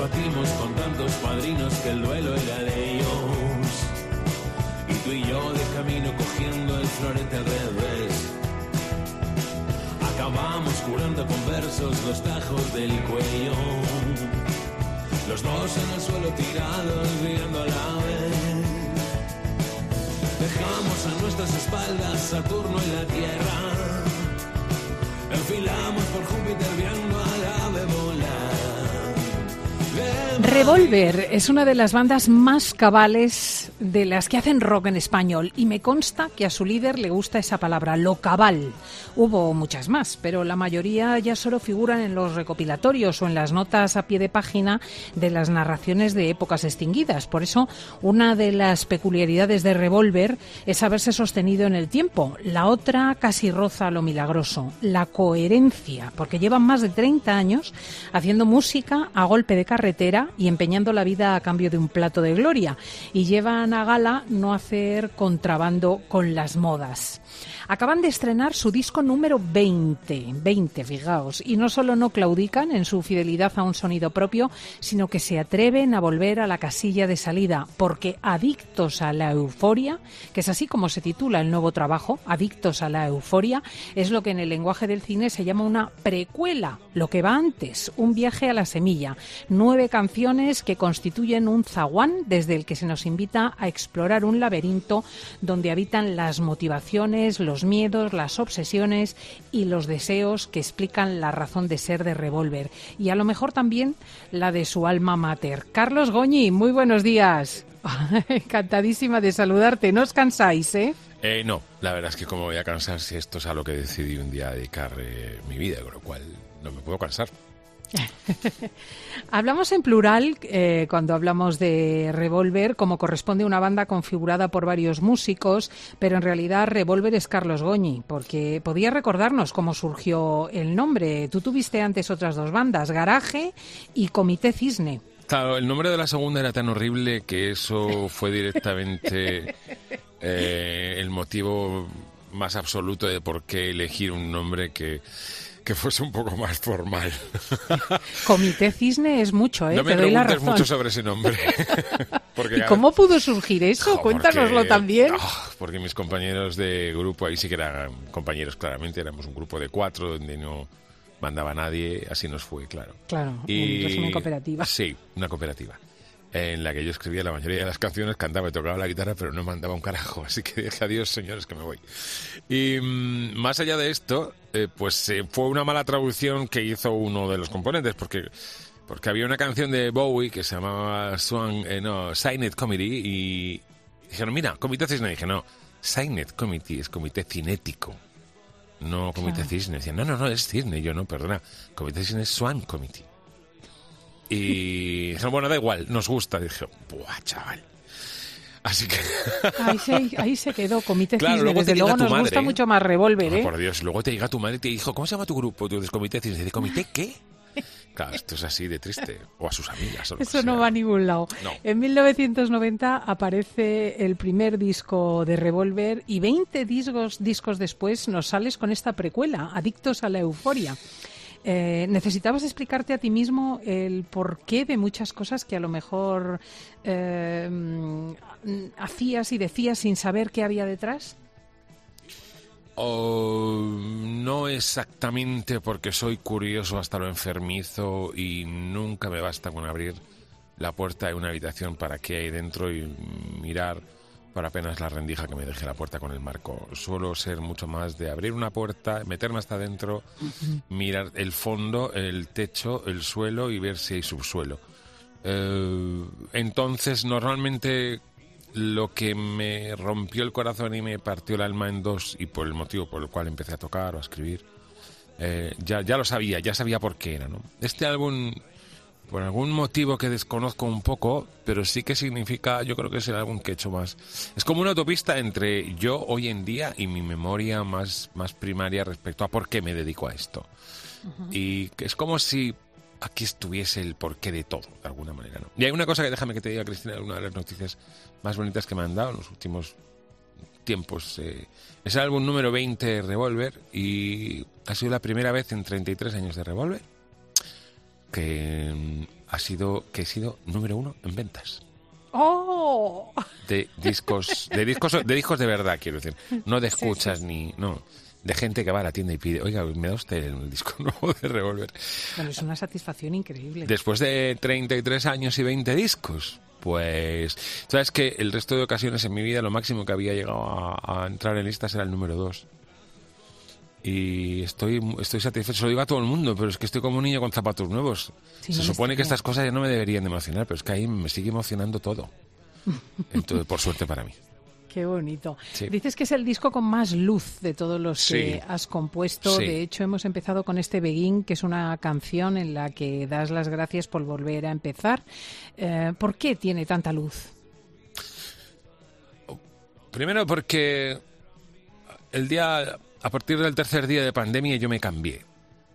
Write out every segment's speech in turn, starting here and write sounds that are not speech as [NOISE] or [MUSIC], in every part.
batimos con tantos padrinos que el duelo era de ellos. Y tú y yo de camino cogiendo el florete al revés. Acabamos curando con versos los tajos del cuello. Los dos en el suelo tirados, viendo a la vez. Dejamos a nuestras espaldas Saturno y la Tierra. Enfilamos por Júpiter viendo al Revolver es una de las bandas más cabales de las que hacen rock en español y me consta que a su líder le gusta esa palabra, lo cabal. Hubo muchas más, pero la mayoría ya solo figuran en los recopilatorios o en las notas a pie de página de las narraciones de épocas extinguidas. Por eso, una de las peculiaridades de Revolver es haberse sostenido en el tiempo. La otra casi roza lo milagroso, la coherencia, porque llevan más de 30 años haciendo música a golpe de carretera y empeñando la vida a cambio de un plato de gloria. Y llevan gala no hacer contrabando con las modas. Acaban de estrenar su disco número 20, 20, fijaos, y no solo no claudican en su fidelidad a un sonido propio, sino que se atreven a volver a la casilla de salida, porque Adictos a la Euforia, que es así como se titula el nuevo trabajo, Adictos a la Euforia, es lo que en el lenguaje del cine se llama una precuela, lo que va antes, un viaje a la semilla, nueve canciones que constituyen un zaguán desde el que se nos invita a explorar un laberinto donde habitan las motivaciones, los miedos, las obsesiones y los deseos que explican la razón de ser de Revolver y a lo mejor también la de su alma mater. Carlos Goñi, muy buenos días. [LAUGHS] Encantadísima de saludarte. No os cansáis, ¿eh? Eh, no, la verdad es que como voy a cansar si esto es a lo que decidí un día dedicar eh, mi vida, con lo cual no me puedo cansar. [LAUGHS] hablamos en plural eh, cuando hablamos de Revolver, como corresponde a una banda configurada por varios músicos, pero en realidad Revolver es Carlos Goñi, porque podía recordarnos cómo surgió el nombre. Tú tuviste antes otras dos bandas, Garaje y Comité Cisne. Claro, el nombre de la segunda era tan horrible que eso fue directamente [LAUGHS] eh, el motivo más absoluto de por qué elegir un nombre que que fuese un poco más formal. [LAUGHS] Comité Cisne es mucho, ¿eh? No me Te doy la razón. mucho sobre ese nombre. [LAUGHS] Porque, ¿Y cómo pudo surgir eso? Jo, Cuéntanoslo porque- también. ah, porque mis compañeros de grupo, ahí sí que eran compañeros claramente, éramos un grupo de cuatro donde no mandaba nadie, así nos fue, claro. Claro, un régimen cooperativa. Sí, una cooperativa. En la que yo escribía la mayoría de las canciones, cantaba y tocaba la guitarra, pero no mandaba un carajo. [LAUGHS] Así que dije adiós, señores, que me voy. Y mm, más allá de esto, eh, pues eh, fue una mala traducción que hizo uno de los componentes, porque porque había una canción de Bowie que se llamaba Swan, eh, no, Signet Committee y dijeron, mira, Comité Cisne. Y dije, no, Signet Committee es comité cinético, no Comité Claro. Cisne. Decían, no, no, no, es Cisne. Y yo, no, perdona, Comité Cisne es Swan Committee. Y bueno, da igual, nos gusta. Y dije, buah, chaval. Así que, [LAUGHS] Ahí se, ahí se quedó Comité Claro, Cisne. luego Desde luego nos madre, gusta ¿eh? mucho más Revolver, oh, ¿eh? por Dios, luego te llega tu madre y te dijo, ¿cómo se llama tu grupo? Tú dices, Comité Cisne. Dice, ¿Comité qué? Claro, esto es así de triste. O a sus amigas. o lo Eso no va a ningún lado. No. En 1990 aparece el primer disco de Revolver y 20 discos, discos después nos sales con esta precuela, Adictos a la Euforia. Eh, ¿Necesitabas explicarte a ti mismo el porqué de muchas cosas que a lo mejor eh, hacías y decías sin saber qué había detrás? Oh, no exactamente porque soy curioso hasta lo enfermizo y nunca me basta con abrir la puerta de una habitación para qué hay dentro y mirar por apenas la rendija que me deje la puerta con el marco. Suelo ser mucho más de abrir una puerta, meterme hasta adentro, mirar el fondo, el techo, el suelo y ver si hay subsuelo. Eh, entonces, normalmente lo que me rompió el corazón y me partió el alma en dos y por el motivo por el cual empecé a tocar o a escribir, eh, ya, ya lo sabía, ya sabía por qué era. ¿no? Este álbum, por algún motivo que desconozco un poco, pero sí que significa, yo creo que es el álbum que he hecho más. Es como una autopista entre yo hoy en día y mi memoria más, más primaria respecto a por qué me dedico a esto. Y es como si aquí estuviese el porqué de todo, de alguna manera. ¿no? Y hay una cosa que déjame que te diga, Cristina, una de las noticias más bonitas que me han dado en los últimos tiempos. eh, es el álbum número 20 de Revolver y ha sido la primera vez en 33 años de Revolver que mm, ha sido que he sido número uno en ventas. ¡Oh! De discos, de discos, de discos de verdad, quiero decir. No de escuchas ni, no. De gente que va a la tienda y pide, oiga, me da usted el disco [LAUGHS] nuevo de Revolver. Bueno, es una satisfacción increíble. Después de 33 años y 20 discos, pues, sabes que el resto de ocasiones en mi vida lo máximo que había llegado a, a entrar en listas era el número 2 y estoy, estoy satisfecho. Se lo digo a todo el mundo, pero es que estoy como un niño con zapatos nuevos. Se supone que estas cosas ya no me deberían de emocionar, pero es que ahí me sigue emocionando todo. [LAUGHS] Entonces, por suerte para mí. Qué bonito. Dices que es el disco con más luz de todos los que has compuesto. De hecho, hemos empezado con este Begin, que es una canción en la que das las gracias por volver a empezar. Eh, ¿Por qué tiene tanta luz? Primero porque el día a partir del tercer día de pandemia yo me cambié.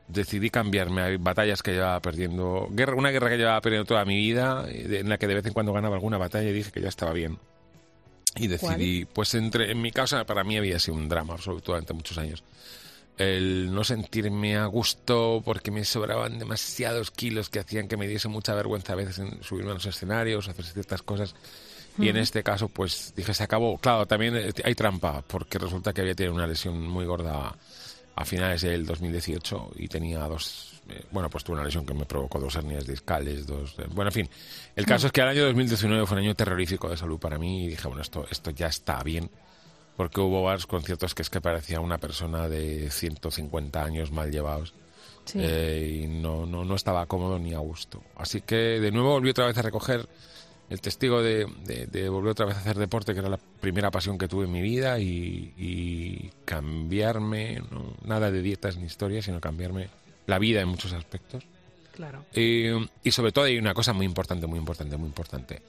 Decidí cambiarme. Hay batallas que llevaba perdiendo. Guerra, una guerra que llevaba perdiendo toda mi vida, en la que de vez en cuando ganaba alguna batalla y dije que ya estaba bien. Y decidí, pues entre, en mi casa para mí había sido un drama absoluto durante muchos años. El no sentirme a gusto porque me sobraban demasiados kilos que hacían que me diese mucha vergüenza a veces en subirme a los escenarios, hacer ciertas cosas y en este caso, pues dije, se acabó. Claro, también eh, hay trampa, porque resulta que había tenido una lesión muy gorda a finales del 2018 y tenía dos, eh, bueno, pues tuve una lesión que me provocó dos hernias discales, dos, eh, bueno, en fin. El caso es que el año 2019 fue un año terrorífico de salud para mí y dije, bueno, esto, esto ya está bien, porque hubo varios conciertos que es que parecía una persona de 150 años mal llevados. y no, no, no estaba cómodo ni a gusto. Así que de nuevo volví otra vez a recoger el testigo de, volver otra vez a hacer deporte, que era la primera pasión que tuve en mi vida, y, cambiarme, nada de dietas ni historias, sino cambiarme la vida en muchos aspectos. Claro. Y, sobre todo hay una cosa muy importante, muy importante, muy importante.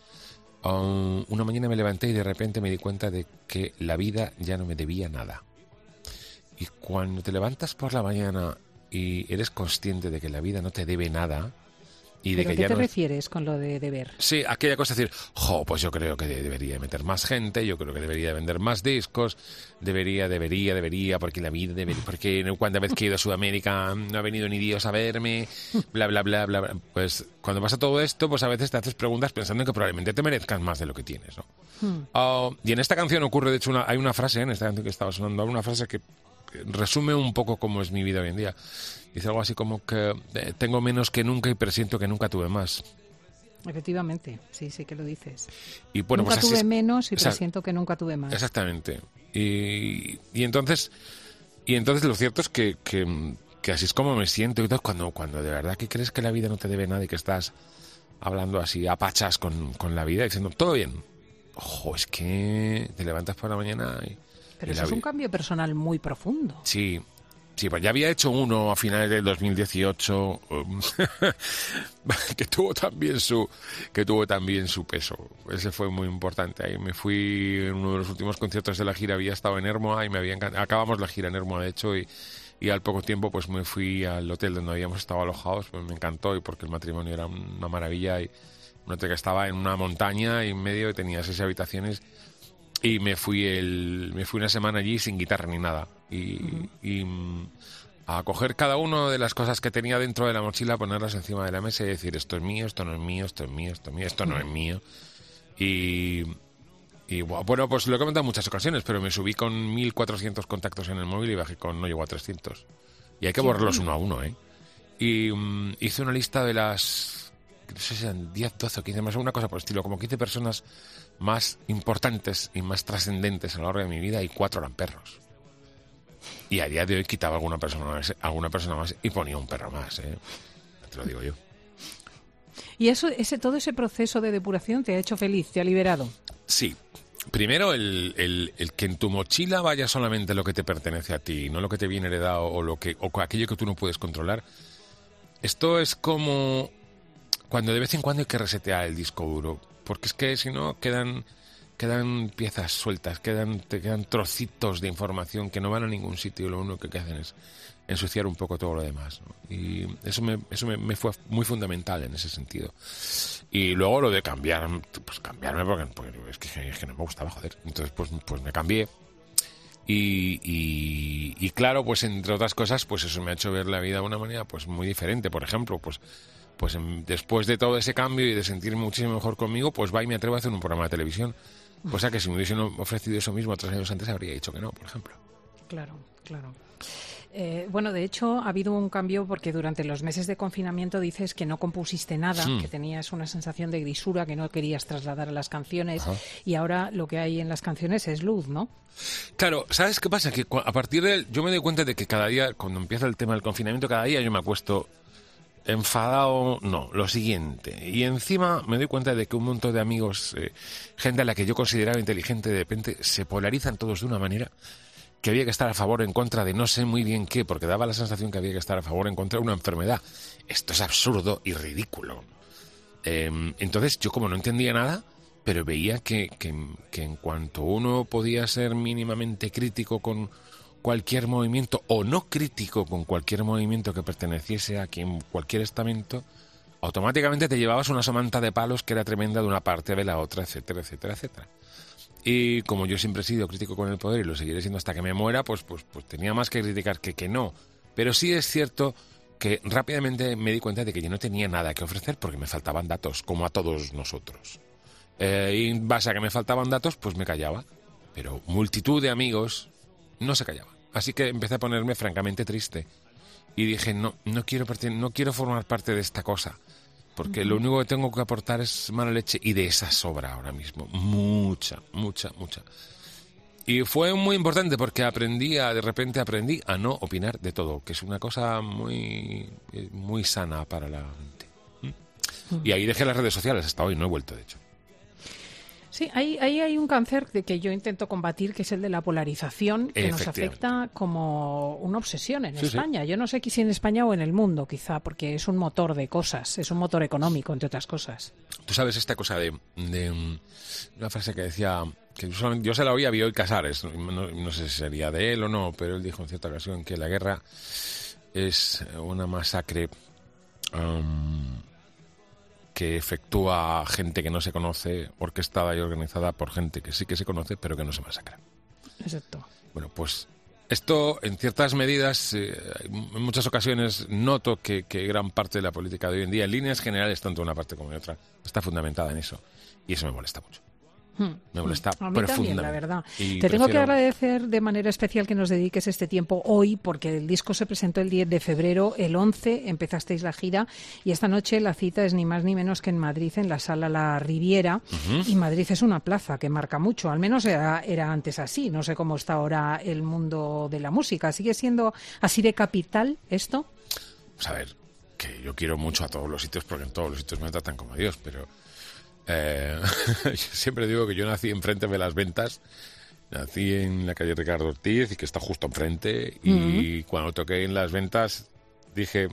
Um, una mañana me levanté y de repente me di cuenta de que la vida ya no me debía nada. Y cuando te levantas por la mañana y eres consciente de que la vida no te debe nada, de ¿Qué te refieres con lo de deber? Sí, aquella cosa de decir, jo, pues yo creo que debería meter más gente, yo creo que debería vender más discos, debería, debería, debería, porque la vida debería, porque cuando vez que he ido a Sudamérica no ha venido ni Dios a verme, bla, bla, bla, bla, bla. Pues cuando pasa todo esto, pues a veces te haces preguntas pensando que probablemente te merezcan más de lo que tienes, ¿no? Hmm. Ah, y en esta canción ocurre, de hecho, una, hay una frase, en esta canción que estaba sonando, una frase que resume un poco cómo es mi vida hoy en día. Dice algo así como que eh, tengo menos que nunca y presiento que nunca tuve más. Efectivamente, sí, sí que lo dices. Y bueno, nunca pues tuve menos y presiento que nunca tuve más. Exactamente. Y, y entonces y entonces lo cierto es que, que, así es como me siento y todo, cuando, cuando de verdad que crees que la vida no te debe nada y que estás hablando así a pachas con, con la vida diciendo todo bien. Ojo, es que te levantas por la mañana y pero eso es un cambio personal muy profundo. Sí, Sí, pues ya había hecho uno a finales del 2018 um, [LAUGHS] que tuvo también su que tuvo también su peso. Ese fue muy importante. Ahí me fui en uno de los últimos conciertos de la gira había estado en Hermoa y me había acabamos la gira en Hermoa de hecho y, y al poco tiempo pues me fui al hotel donde habíamos estado alojados, pues me encantó y porque el matrimonio era una maravilla y un hotel que estaba en una montaña y en medio tenía seis habitaciones y me fui el me fui una semana allí sin guitarra ni nada. Y, mm, a coger cada una de las cosas que tenía dentro de la mochila ponerlas encima de la mesa y decir esto es mío esto no es mío esto es mío esto es mío esto no es mío y y bueno pues lo he comentado en muchas ocasiones pero me subí con 1400 contactos en el móvil y bajé con no llegó a 300 y hay que borrarlos uno a uno eh y mm, hice una lista de las no sé si eran 10, 12 o 15 más una cosa por el estilo como 15 personas más importantes y más trascendentes a lo largo de mi vida y cuatro eran perros. Y a día de hoy quitaba alguna persona más, alguna persona más y ponía un perro más, ¿eh? te lo digo yo. ¿Y eso, ese, todo ese proceso de depuración te ha hecho feliz, te ha liberado? Sí. Primero, el, el, que en tu mochila vaya solamente lo que te pertenece a ti, no lo que te viene heredado o, lo que, o aquello que tú no puedes controlar. Esto es como cuando de vez en cuando hay que resetear el disco duro porque es que si no quedan quedan piezas sueltas, quedan te quedan trocitos de información que no van a ningún sitio y lo único que hacen es ensuciar un poco todo lo demás. Y eso me, eso me, fue muy fundamental en ese sentido. Y luego lo de cambiar, pues cambiarme porque, es, que, no me gustaba, joder. Entonces pues, pues me cambié. Y, y, claro, pues entre otras cosas, pues eso me ha hecho ver la vida de una manera pues muy diferente. Por ejemplo, pues pues em, después de todo ese cambio y de sentirme muchísimo mejor conmigo, pues va y me atrevo a hacer un programa de televisión. Cosa que si me hubiesen ofrecido eso mismo tres años antes habría dicho que no, por ejemplo. Claro, claro. Eh, bueno, de hecho, ha habido un cambio porque durante los meses de confinamiento dices que no compusiste nada, Hmm. que tenías una sensación de grisura que no querías trasladar a las canciones y ahora lo que hay en las canciones es luz, ¿no? Claro, ¿sabes qué pasa? Que a partir de... Yo me doy cuenta de que cada día, cuando empieza el tema del confinamiento, cada día yo me acuesto enfadado, no, lo siguiente. Y encima me doy cuenta de que un montón de amigos, eh, gente a la que yo consideraba inteligente, de repente se polarizan todos de una manera que había que estar a favor o en contra de no sé muy bien qué, porque daba la sensación que había que estar a favor o en contra de una enfermedad. Esto es absurdo y ridículo. Eh, entonces yo como no entendía nada, pero veía que, que en cuanto uno podía ser mínimamente crítico con cualquier movimiento o no crítico con cualquier movimiento que perteneciese a quien cualquier estamento, automáticamente te llevabas una somanta de palos que era tremenda de una parte de la otra, etcétera, etcétera, etcétera. Y como yo siempre he sido crítico con el poder y lo seguiré siendo hasta que me muera, pues, pues, pues tenía más que criticar que que no. Pero sí es cierto que rápidamente me di cuenta de que yo no tenía nada que ofrecer porque me faltaban datos, como a todos nosotros. Eh, y base a que me faltaban datos, pues me callaba. Pero multitud de amigos no se callaban. Así que empecé a ponerme francamente triste. Y dije, no, no quiero, no quiero formar parte de esta cosa. Porque lo único que tengo que aportar es mala leche. Y de esa sobra ahora mismo. Mucha, mucha, mucha. Y fue muy importante porque aprendí, a, de repente aprendí a no opinar de todo, que es una cosa muy, muy sana para la mente. ¿Mm? Y ahí dejé las redes sociales hasta hoy, no he vuelto de hecho. Sí, ahí, ahí hay un cáncer de que yo intento combatir, que es el de la polarización, que nos afecta como una obsesión en Sí, sí. España. Yo no sé si en España o en el mundo, quizá, porque es un motor de cosas, es un motor económico, entre otras cosas. Tú sabes esta cosa de, de, una frase que decía, que yo, se la oía a Bioy Casares, no, no sé si sería de él o no, pero él dijo en cierta ocasión que la guerra es una masacre que efectúa gente que no se conoce, orquestada y organizada por gente que sí que se conoce, pero que no se masacra. Exacto. Bueno, pues esto en ciertas medidas, eh, en muchas ocasiones noto que, que gran parte de la política de hoy en día, en líneas generales, tanto de una parte como de otra, está fundamentada en eso. Y eso me molesta mucho. Me molesta Hmm. A mí también, profundamente. la verdad. Y Te tengo que prefiero- agradecer de manera especial que nos dediques este tiempo hoy, porque el disco se presentó el 10 de febrero, el 11 empezasteis la gira y esta noche la cita es ni más ni menos que en Madrid, en la sala La Riviera. Y Madrid es una plaza que marca mucho, al menos era, era antes así. No sé cómo está ahora el mundo de la música. ¿Sigue siendo así de capital esto? Pues a ver, que yo quiero mucho a todos los sitios porque en todos los sitios me tratan como Dios, pero eh, [LAUGHS] yo siempre digo que yo nací enfrente de las ventas, nací en la calle Ricardo Ortiz y que está justo enfrente y cuando toqué en las ventas dije,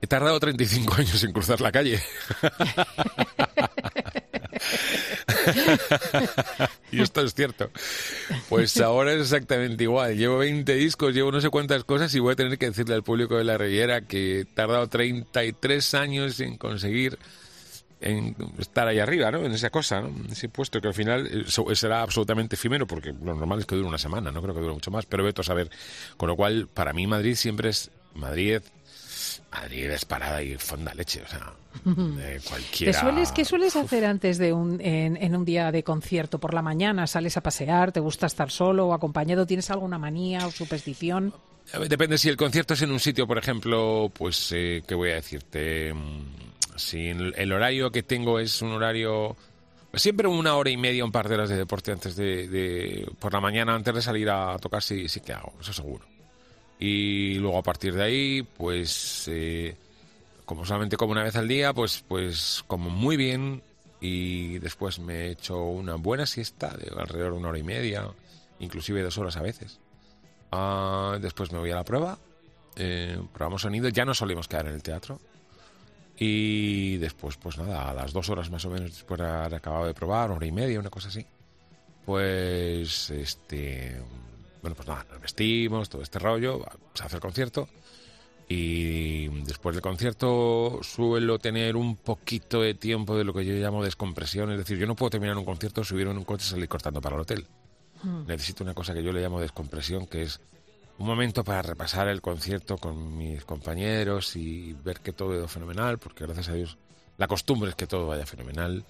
he tardado 35 años en cruzar la calle. [LAUGHS] y esto es cierto. Pues ahora es exactamente igual. Llevo 20 discos, llevo no sé cuántas cosas y voy a tener que decirle al público de la Riviera que he tardado 33 años en conseguir en estar ahí arriba, ¿no? En esa cosa, ¿no? En ese puesto que al final eh, será absolutamente efímero porque lo normal es que dure una semana, no creo que dure mucho más, pero veto a saber. Con lo cual, para mí Madrid siempre es Madrid, Madrid es parada y fonda leche, o sea, [LAUGHS] de cualquiera. ¿Qué sueles, qué sueles hacer antes de un, en, en un día de concierto? ¿Por la mañana sales a pasear? ¿Te gusta estar solo o acompañado? ¿Tienes alguna manía o superstición? Depende si el concierto es en un sitio, por ejemplo, pues, eh, ¿qué voy a decirte? Si el, horario que tengo es un horario... Siempre una hora y media, un par de horas de deporte antes de... por la mañana, antes de salir a tocar, sí, sí que hago, eso seguro. Y luego a partir de ahí, pues... eh, como solamente como una vez al día, pues, pues como muy bien y después me he hecho una buena siesta de alrededor de una hora y media, inclusive dos horas a veces. Ah, después me voy a la prueba, eh, probamos sonido, ya no solemos quedar en el teatro. Y después, pues nada, a las dos horas más o menos después de haber acabado de probar, hora y media, una cosa así, pues este, bueno, pues nada, nos vestimos, todo este rollo, se hace el concierto. Y después del concierto suelo tener un poquito de tiempo de lo que yo llamo descompresión. Es decir, yo no puedo terminar un concierto, subir en un coche y salir cortando para el hotel. Necesito una cosa que yo le llamo descompresión, que es un momento para repasar el concierto con mis compañeros y ver que todo ha ido fenomenal, porque gracias a Dios la costumbre es que todo vaya fenomenal.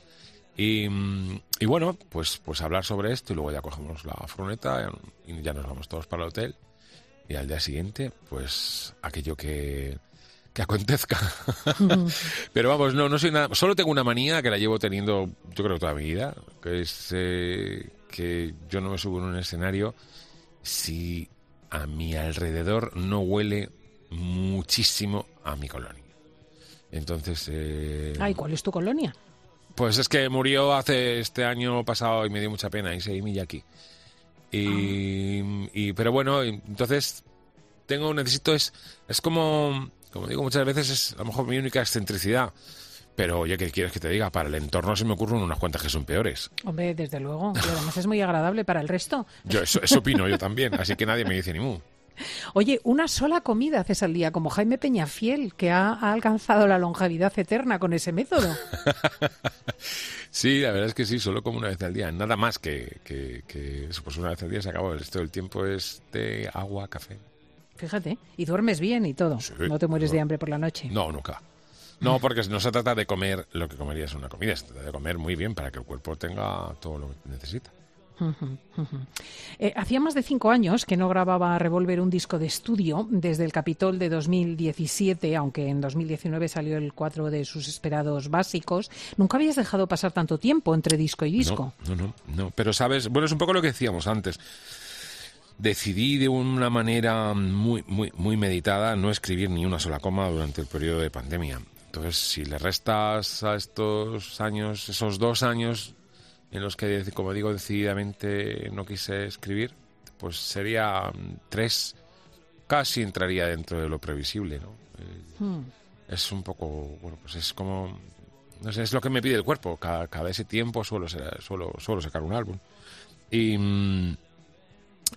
Y, mm, y bueno, pues, pues hablar sobre esto y luego ya cogemos la furgoneta y ya nos vamos todos para el hotel. Y al día siguiente, pues aquello que, que acontezca. [LAUGHS] Pero vamos, no, no soy nada. Solo tengo una manía que la llevo teniendo, yo creo, toda mi vida, que es eh, que yo no me subo en un escenario si a mi alrededor no huele muchísimo a mi colonia. Entonces. Eh, Ay, ¿cuál es tu colonia? Pues es que murió hace este año pasado y me dio mucha pena, y Miyaki. Y, Ah. y, pero bueno, entonces tengo, necesito, es, es como, como digo muchas veces, es a lo mejor mi única excentricidad. Pero oye, ¿qué quieres que te diga? Para el entorno se me ocurren unas cuantas que son peores. Hombre, desde luego. Y además es muy agradable para el resto. Yo, eso, eso opino yo también, así que nadie me dice ni mu. Oye, una sola comida haces al día, como Jaime Peñafiel, que ha, ha alcanzado la longevidad eterna con ese método. [LAUGHS] Sí, la verdad es que sí, solo como una vez al día. Nada más que, que, que eso, pues una vez al día se acabó. El resto del tiempo es de agua, café. Fíjate, y duermes bien y todo. Sí, no te mueres de no. hambre por la noche. No, nunca. No, porque no se trata de comer lo que comerías en una comida, se trata de comer muy bien para que el cuerpo tenga todo lo que necesita. [LAUGHS] Eh, hacía más de cinco años que no grababa Revolver un disco de estudio desde el Capitol de 2017, aunque en 2019 salió el cuatro de sus esperados básicos. Nunca habías dejado pasar tanto tiempo entre disco y disco. No, no, no, no. Pero sabes, bueno, es un poco lo que decíamos antes. Decidí de una manera muy, muy, muy meditada no escribir ni una sola coma durante el periodo de pandemia. Entonces, si le restas a estos años, esos dos años en los que, como digo, decididamente no quise escribir, pues sería mm, tres, casi entraría dentro de lo previsible, ¿no? Eh, Hmm. es un poco, bueno, pues es como, no sé, es lo que me pide el cuerpo. Cada, cada ese tiempo suelo, suelo, suelo sacar un álbum. Y, mm,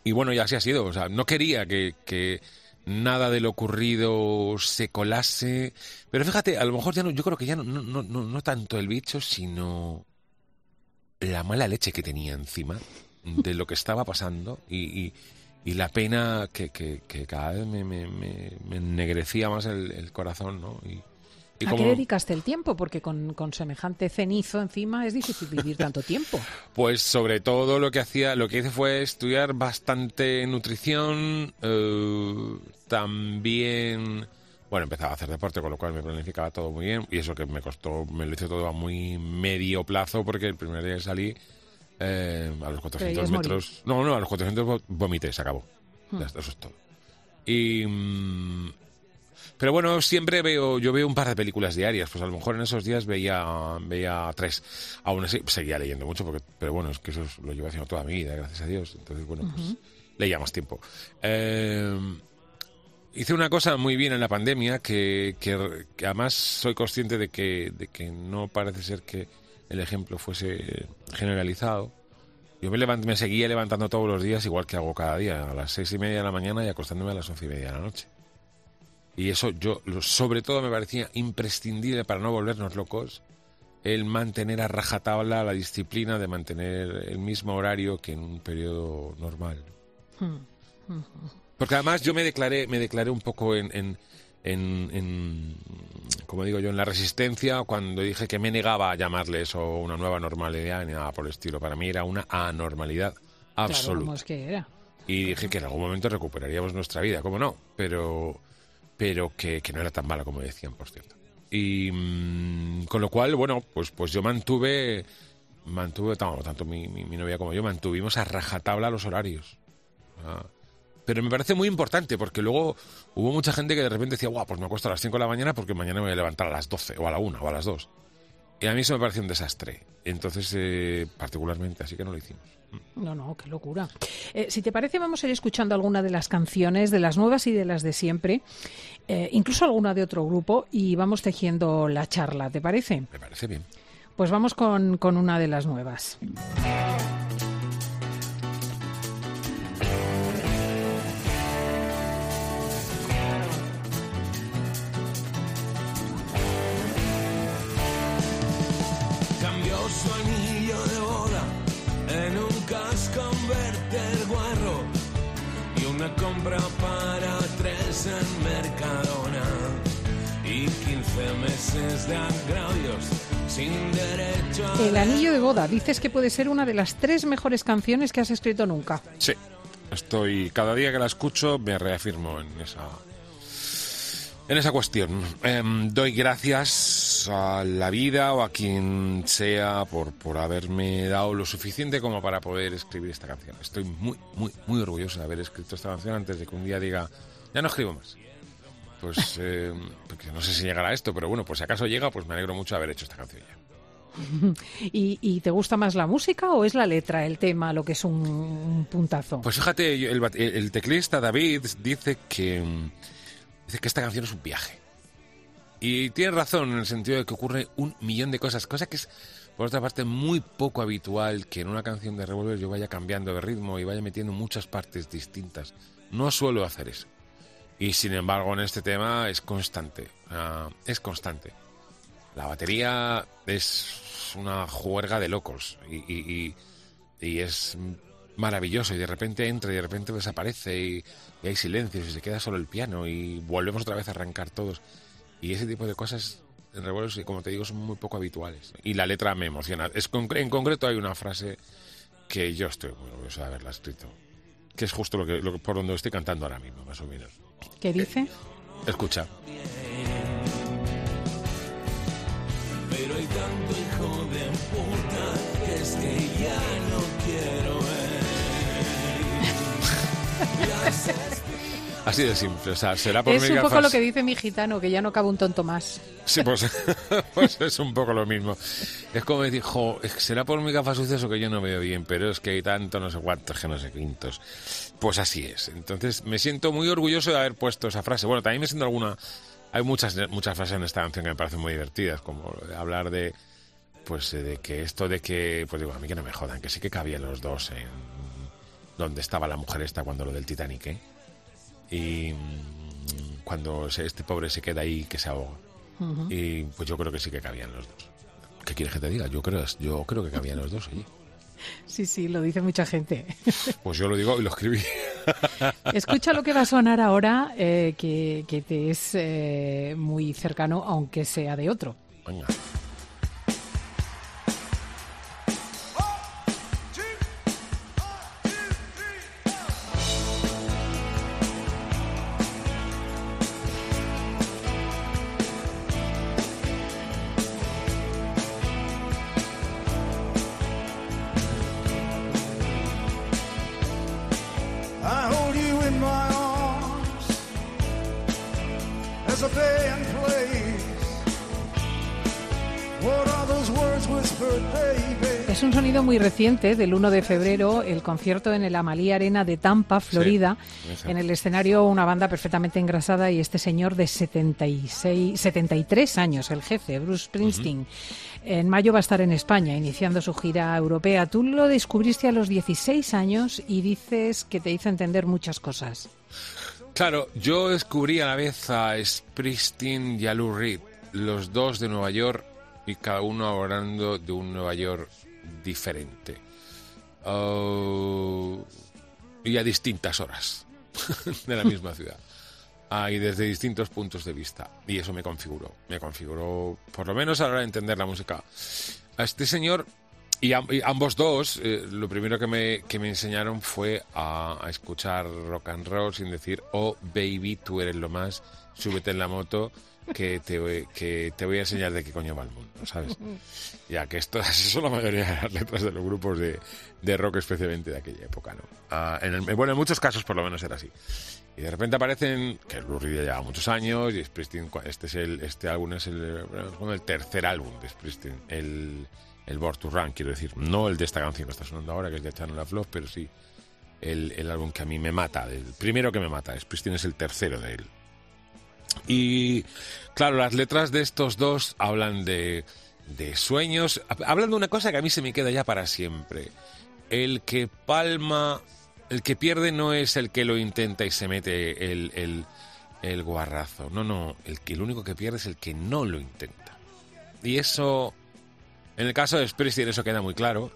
y bueno, y así ha sido. O sea, no quería que, que nada de lo ocurrido se colase. Pero fíjate, a lo mejor ya no, yo creo que ya no, no, no, no, tanto el bicho, sino la mala leche que tenía encima de lo que estaba pasando y, y, y la pena que, que, que cada vez me, me, me, me ennegrecía más el, el corazón, ¿no? Y, y ¿A como- qué dedicaste el tiempo? Porque con, con semejante cenizo encima es difícil vivir tanto tiempo. [LAUGHS] Pues sobre todo lo que hacía, lo que hice fue estudiar bastante nutrición, eh, también, bueno, empezaba a hacer deporte, con lo cual me planificaba todo muy bien y eso que me costó, me lo hice todo a muy medio plazo porque el primer día que salí eh, a los 400 Creías morir. metros, no, no, a los 400 vo- vomité, se acabó. Está, eso es todo. Y mm, pero bueno, siempre veo, yo veo un par de películas diarias, pues a lo mejor en esos días veía, veía tres. Aún así, seguía leyendo mucho, porque, pero bueno, es que eso es- lo llevo haciendo toda mi vida, gracias a Dios. Entonces, bueno, pues leía más tiempo. Eh, hice una cosa muy bien en la pandemia, que, que, que además soy consciente de que, de que no parece ser que el ejemplo fuese generalizado. Yo me, levant- me seguía levantando todos los días, igual que hago cada día, a las seis y media de la mañana y acostándome a las once y media de la noche. Y eso yo, sobre todo, me parecía imprescindible para no volvernos locos, el mantener a rajatabla la disciplina de mantener el mismo horario que en un periodo normal. Porque además yo me declaré, me declaré un poco en, en, en, en, como digo yo, en la resistencia cuando dije que me negaba a llamarle eso una nueva normalidad ni nada por el estilo. Para mí era una anormalidad absoluta. que era. Y dije que en algún momento recuperaríamos nuestra vida, ¿cómo no? Pero, pero que, que no era tan mala como decían, por cierto. Y mm, con lo cual, bueno, pues, pues yo mantuve, mantuve, tanto, mi- mi novia como yo, mantuvimos a rajatabla los horarios. Ah, Pero me parece muy importante porque luego hubo mucha gente que de repente decía, guau, pues me acuesto a las 5 de la mañana porque mañana me voy a levantar a las 12 o a la 1 o a las 2. Y a mí eso me pareció un desastre. Entonces, eh, particularmente, así que no lo hicimos. No, no, qué locura. Eh, si te parece, vamos a ir escuchando alguna de las canciones, de las nuevas y de las de siempre, eh, incluso alguna de otro grupo, y vamos tejiendo la charla, ¿te parece? Me parece bien. Pues vamos con, con una de las nuevas. Compra para tres en Mercadona y 15 meses de agravios sin derecho a... El anillo de boda, dices que puede ser una de las tres mejores canciones que has escrito nunca. Sí, estoy cada día que la escucho me reafirmo en esa en esa cuestión. Em, doy gracias a la vida o a quien sea por, por haberme dado lo suficiente como para poder escribir esta canción. Estoy muy, muy, muy orgulloso de haber escrito esta canción antes de que un día diga, ya no escribo más. Pues, [LAUGHS] eh, porque no sé si llegará a esto, pero bueno, pues si acaso llega, pues me alegro mucho de haber hecho esta canción ya. [LAUGHS] ¿Y, y te gusta más la música o es la letra, el tema, lo que es un, un puntazo? Pues fíjate, el, el- teclista David dice que mm, dice que esta canción es un viaje. Y tiene razón en el sentido de que ocurre un millón de cosas, cosa que es por otra parte muy poco habitual que en una canción de Revolver yo vaya cambiando de ritmo y vaya metiendo muchas partes distintas. No suelo hacer eso. Y sin embargo en este tema es constante, ah, es constante. La batería es una juerga de locos y, y- es maravilloso y de repente entra y de repente desaparece y, y hay silencios y se queda solo el piano y volvemos otra vez a arrancar todos. Y ese tipo de cosas en Revuelos, como te digo, son muy poco habituales. Y la letra me emociona. Es concre- en concreto hay una frase que yo estoy muy orgulloso de haberla escrito, que es justo lo que, lo por donde estoy cantando ahora mismo, más o menos. ¿Qué dice? Escucha. Pero hay tanto hijo de puta que es que ya no quiero. [LAUGHS] Así de simple. O sea, será por Es mis un poco gafas- lo que dice mi gitano, que ya no cabe un tonto más. Sí, pues, [LAUGHS] pues es un poco lo mismo. Es como decir, jo, será por mi gafas sucias o que yo no veo bien, pero es que hay tanto no sé cuántos que no sé quintos. Pues así es. Entonces me siento muy orgulloso de haber puesto esa frase. Bueno, también me siento alguna... Hay muchas, muchas frases en esta canción que me parecen muy divertidas, como hablar de pues de que esto de que, pues digo, a mí que no me jodan, que sí que cabían los dos en donde estaba la mujer esta cuando lo del Titanic, ¿eh? Y mm, cuando este pobre se queda ahí que se ahoga. Y pues yo creo que sí que cabían los dos. ¿Qué quieres que te diga? Yo creo, yo creo que cabían los dos, oye. Sí, sí, lo dice mucha gente. Pues yo lo digo y lo escribí. [LAUGHS] Escucha lo que va a sonar ahora, eh, que, que te es eh, muy cercano, aunque sea de otro. Venga. Reciente, del 1 de febrero, el concierto en el Amalí Arena de Tampa, Florida. en el escenario una banda perfectamente engrasada y este señor de 76, 73 años, el jefe, Bruce Springsteen. En mayo va a estar en España, iniciando su gira europea. Tú lo descubriste a los 16 años y dices que te hizo entender muchas cosas. Claro, yo descubrí a la vez a Springsteen y a Lou Reed, los dos de Nueva York y cada uno hablando de un Nueva York diferente. Oh, y a distintas horas [LAUGHS] de la misma ciudad. Ah, y desde distintos puntos de vista. Y eso me configuró. Me configuró, por lo menos a la hora de entender la música. A este señor y, am- y ambos dos, eh, lo primero que me, que me enseñaron fue a, a escuchar rock and roll sin decir, oh baby, tú eres lo más, súbete en la moto, que te, que te voy a enseñar de qué coño va el mundo, ¿sabes? Ya que esto, [LAUGHS] esas son la mayoría de las letras de los grupos de, de rock, especialmente de aquella época, ¿no? Ah, en bueno, en muchos casos por lo menos era así. Y de repente aparecen, que Reed ya lleva muchos años, y Springsteen, este, es el, este álbum es el, bueno, el tercer álbum de Springsteen, el, el Born to Run, quiero decir, no el de esta canción que está sonando ahora, que es de Channel of Love, pero sí el, el álbum que a mí me mata, el primero que me mata, Springsteen es el tercero de él. Y claro, las letras de estos dos hablan de, de sueños, hab- hablan de una cosa que a mí se me queda ya para siempre. El que palma, el que pierde no es el que lo intenta y se mete el, el, el guarrazo. No, no, el que el único que pierde es el que no lo intenta. Y eso, en el caso de Springsteen, eso queda muy claro.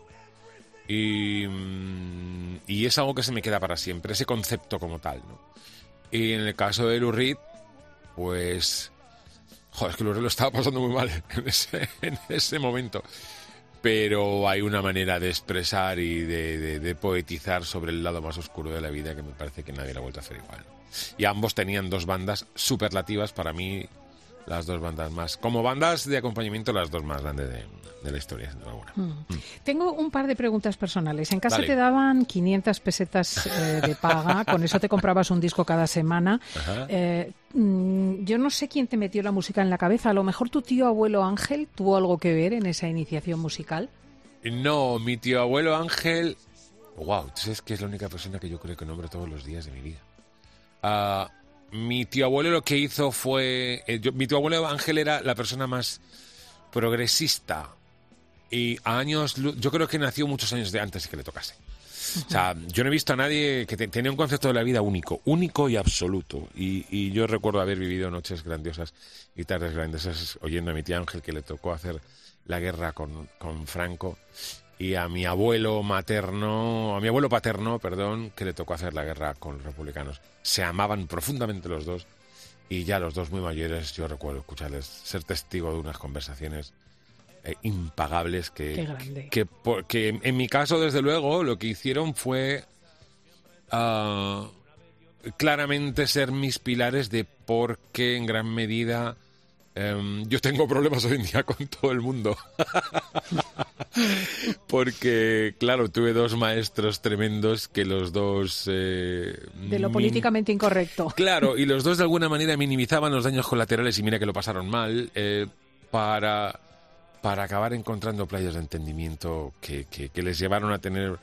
Y, mm, y es algo que se me queda para siempre, ese concepto como tal, ¿no? Y en el caso de Lou Reed, pues... Joder, es que lo estaba pasando muy mal [LAUGHS] en ese, en ese momento. Pero hay una manera de expresar y de, poetizar sobre el lado más oscuro de la vida que me parece que nadie lo ha vuelto a hacer igual. Y ambos tenían dos bandas superlativas, para mí las dos bandas más... Como bandas de acompañamiento, las dos más grandes de, de la historia, sin duda alguna. Tengo un par de preguntas personales. En casa Dale. te daban 500 pesetas eh, de paga, [LAUGHS] con eso te comprabas un disco cada semana. Eh, mm, yo no sé quién te metió la música en la cabeza. A lo mejor tu tío abuelo Ángel tuvo algo que ver en esa iniciación musical. No, mi tío abuelo Ángel. Wow, es que es la única persona que yo creo que nombro todos los días de mi vida. Ah, mi tío abuelo lo que hizo fue. eh, yo- mi tío abuelo Ángel era la persona más progresista. Y a años. Yo creo que nació muchos años de antes de que le tocase. O sea, yo no he visto a nadie que te- tenía un concepto de la vida único, único y absoluto. Y, y yo recuerdo haber vivido noches grandiosas y tardes grandiosas oyendo a mi tío Ángel que le tocó hacer la guerra con, con Franco y a mi abuelo materno, a mi abuelo paterno, perdón, que le tocó hacer la guerra con los republicanos. Se amaban profundamente los dos y ya los dos muy mayores, yo recuerdo escucharles, ser testigo de unas conversaciones eh, impagables que, que, que en mi caso, desde luego, lo que hicieron fue ah, claramente ser mis pilares de por qué en gran medida em, yo tengo problemas hoy en día con todo el mundo. [LAUGHS] Porque, claro, tuve dos maestros tremendos que los dos... eh, De lo políticamente incorrecto. Claro, y los [LAUGHS] dos de alguna manera minimizaban los daños colaterales y mira que lo pasaron mal eh, para, para acabar encontrando playas de entendimiento que, que- les llevaron a tener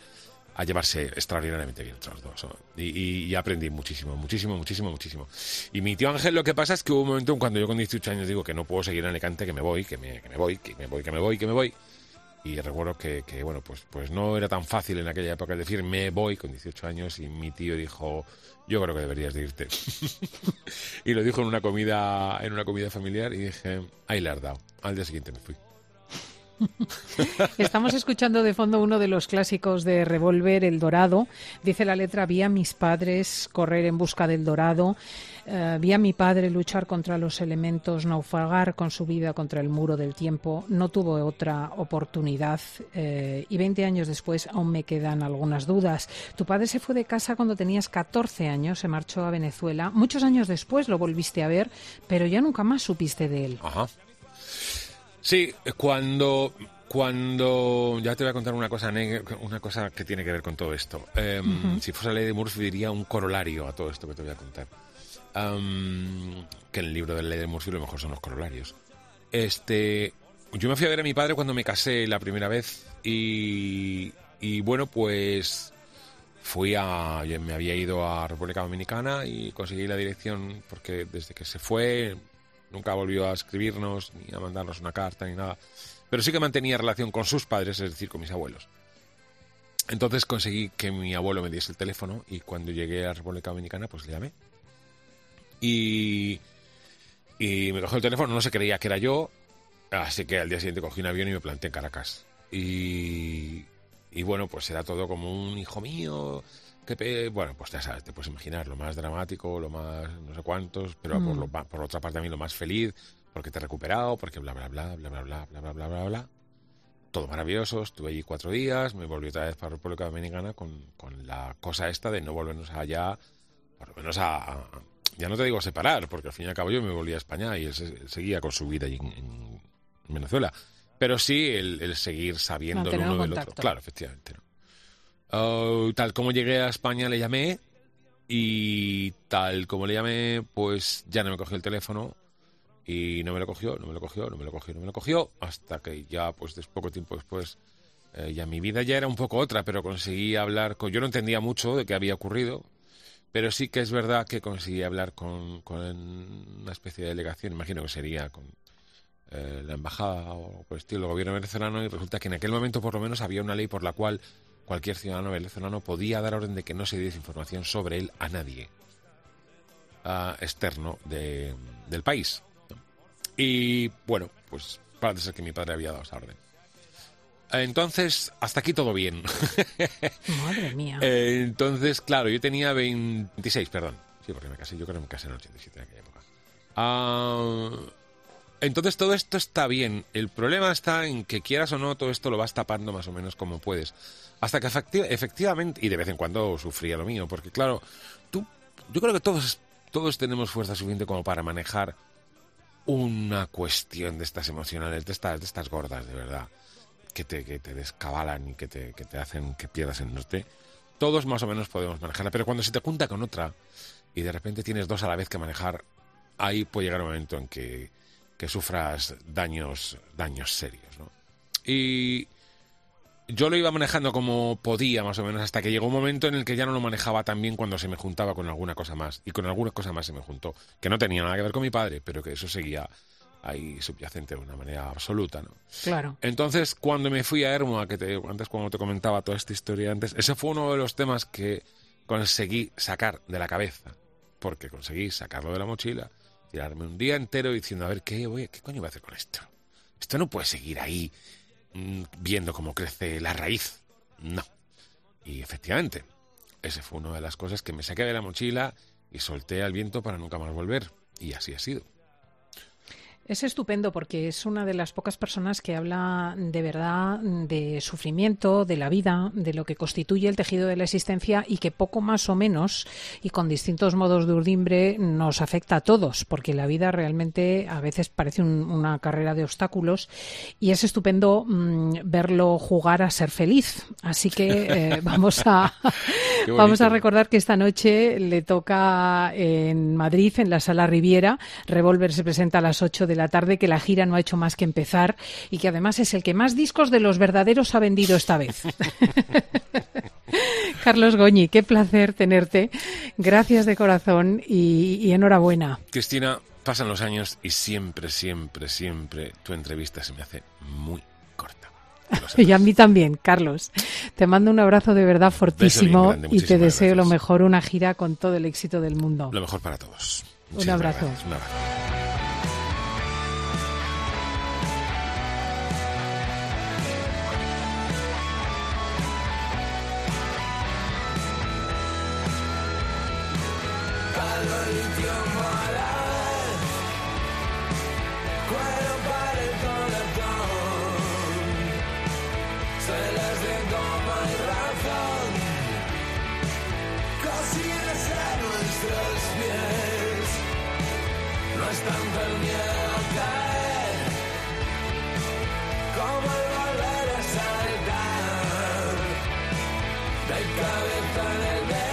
a llevarse extraordinariamente bien entre los dos. ¿no? Y aprendí muchísimo, muchísimo, muchísimo, muchísimo. Y mi tío Ángel, lo que pasa es que hubo un momento en cuando yo con 18 años digo que no puedo seguir en Alicante, que me voy, que me, que me voy, que me voy, que me voy, que me voy. Y recuerdo que, que, bueno, pues, pues no era tan fácil en aquella época decir me voy con 18 años y mi tío dijo, yo creo que deberías de irte. [LAUGHS] y lo dijo en una comida, en una comida familiar y dije, ahí le has dado. Al día siguiente me fui. [LAUGHS] Estamos escuchando de fondo uno de los clásicos de Revolver, El Dorado. Dice la letra, vi a mis padres correr en busca del dorado, eh, vi a mi padre luchar contra los elementos, naufragar con su vida contra el muro del tiempo. No tuvo otra oportunidad eh, y 20 años después aún me quedan algunas dudas. Tu padre se fue de casa cuando tenías 14 años, se marchó a Venezuela. Muchos años después lo volviste a ver, pero ya nunca más supiste de él. Ajá. Sí, cuando, cuando, ya te voy a contar una cosa, una cosa que tiene que ver con todo esto. Em, Si fuese la ley de Murphy diría un corolario a todo esto que te voy a contar. Que en el libro de la ley de Murphy lo mejor son los corolarios. Este, yo me fui a ver a mi padre cuando me casé la primera vez y, y bueno, pues fui a, yo me había ido a República Dominicana y conseguí la dirección porque desde que se fue nunca volvió a escribirnos ni a mandarnos una carta ni nada. Pero sí que mantenía relación con sus padres, es decir, con mis abuelos. Entonces conseguí que mi abuelo me diese el teléfono y cuando llegué a República Dominicana pues le llamé. Y, y me cogió el teléfono, no se creía que era yo, así que al día siguiente cogí un avión y me planté en Caracas. Y, y bueno, pues era todo como un hijo mío, que bueno, pues ya sabes, te puedes imaginar, lo más dramático, lo más no sé cuántos, pero por, lo por otra parte mí lo más feliz, porque te he recuperado, porque bla, bla, bla, bla, bla, bla, bla, bla, bla, bla, bla. Todo maravilloso, estuve allí cuatro días, me volví otra vez para República Dominicana con, con la cosa esta de no volvernos allá, por lo menos a, a- ya no te digo separar, porque al fin y al cabo yo me volví a España y él, se- él seguía con su vida allí en, en Venezuela. Pero sí el, el seguir sabiendo el uno un del otro. Claro, efectivamente. ¿no? Oh, tal como llegué a España le llamé y tal como le llamé, pues ya no me cogió el teléfono y no me lo cogió, no me lo cogió, no me lo cogió, no me lo cogió, hasta que ya, pues poco tiempo después, eh, ya mi vida ya era un poco otra, pero conseguí hablar con... Yo no entendía mucho de qué había ocurrido, pero sí que es verdad que conseguí hablar con, con una especie de delegación, imagino que sería con eh, la embajada o el del gobierno venezolano, y resulta que en aquel momento por lo menos había una ley por la cual cualquier ciudadano venezolano podía dar orden de que no se diese información sobre él a nadie ah, externo de- del país. ¿no? Y bueno, pues parece ser que mi padre había dado esa orden. Entonces, hasta aquí todo bien. [LAUGHS] Madre mía. Entonces, claro, yo tenía 26, perdón. Sí, porque me casé, yo creo que me casé en el 87 en aquella época. Ah, entonces todo esto está bien. El problema está en que quieras o no, todo esto lo vas tapando más o menos como puedes. Hasta que efecti- efectivamente, y de vez en cuando sufría lo mío, porque claro, tú, yo creo que todos, todos tenemos fuerza suficiente como para manejar una cuestión de estas emocionales, de estas, de estas gordas, de verdad, que te, que te descabalan y que te, que te hacen que pierdas el norte. Todos más o menos podemos manejarla, pero cuando se te junta con otra y de repente tienes dos a la vez que manejar, ahí puede llegar un momento en que, que sufras daños, daños serios, ¿no? Y yo lo iba manejando como podía, más o menos, hasta que llegó un momento en el que ya no lo manejaba tan bien cuando se me juntaba con alguna cosa más. Y con alguna cosa más se me juntó, que no tenía nada que ver con mi padre, pero que eso seguía ahí subyacente de una manera absoluta, ¿no? Claro. Entonces, cuando me fui a Hermoa, que te, antes cuando te comentaba toda esta historia antes, ese fue uno de los temas que conseguí sacar de la cabeza, porque conseguí sacarlo de la mochila, tirarme un día entero diciendo, a ver, ¿qué, voy, qué coño voy a hacer con esto? Esto no puede seguir ahí mm, viendo cómo crece la raíz. No. Y efectivamente, ese fue una de las cosas que me saqué de la mochila y solté al viento para nunca más volver. Y así ha sido. Es estupendo porque es una de las pocas personas que habla de verdad de sufrimiento, de la vida, de lo que constituye el tejido de la existencia y que poco más o menos y con distintos modos de urdimbre nos afecta a todos, porque la vida realmente a veces parece un- una carrera de obstáculos y es estupendo mm, verlo jugar a ser feliz. Así que eh, [LAUGHS] vamos a vamos a recordar que esta noche le toca en Madrid, en la Sala Riviera. Revolver se presenta a las 8 de la tarde, que la gira no ha hecho más que empezar y que además es el que más discos de los verdaderos ha vendido esta vez. [LAUGHS] Carlos Goñi, qué placer tenerte. Gracias de corazón y, y enhorabuena. Cristina, pasan los años y siempre, siempre, siempre tu entrevista se me hace muy [LAUGHS] Y a mí también, Carlos. Te mando un abrazo de verdad fortísimo grande, y te deseo lo mejor, una gira con todo el éxito del mundo. Lo mejor para todos. Abrazo. Un abrazo. Caer, como el volver saltar, de cabeza en el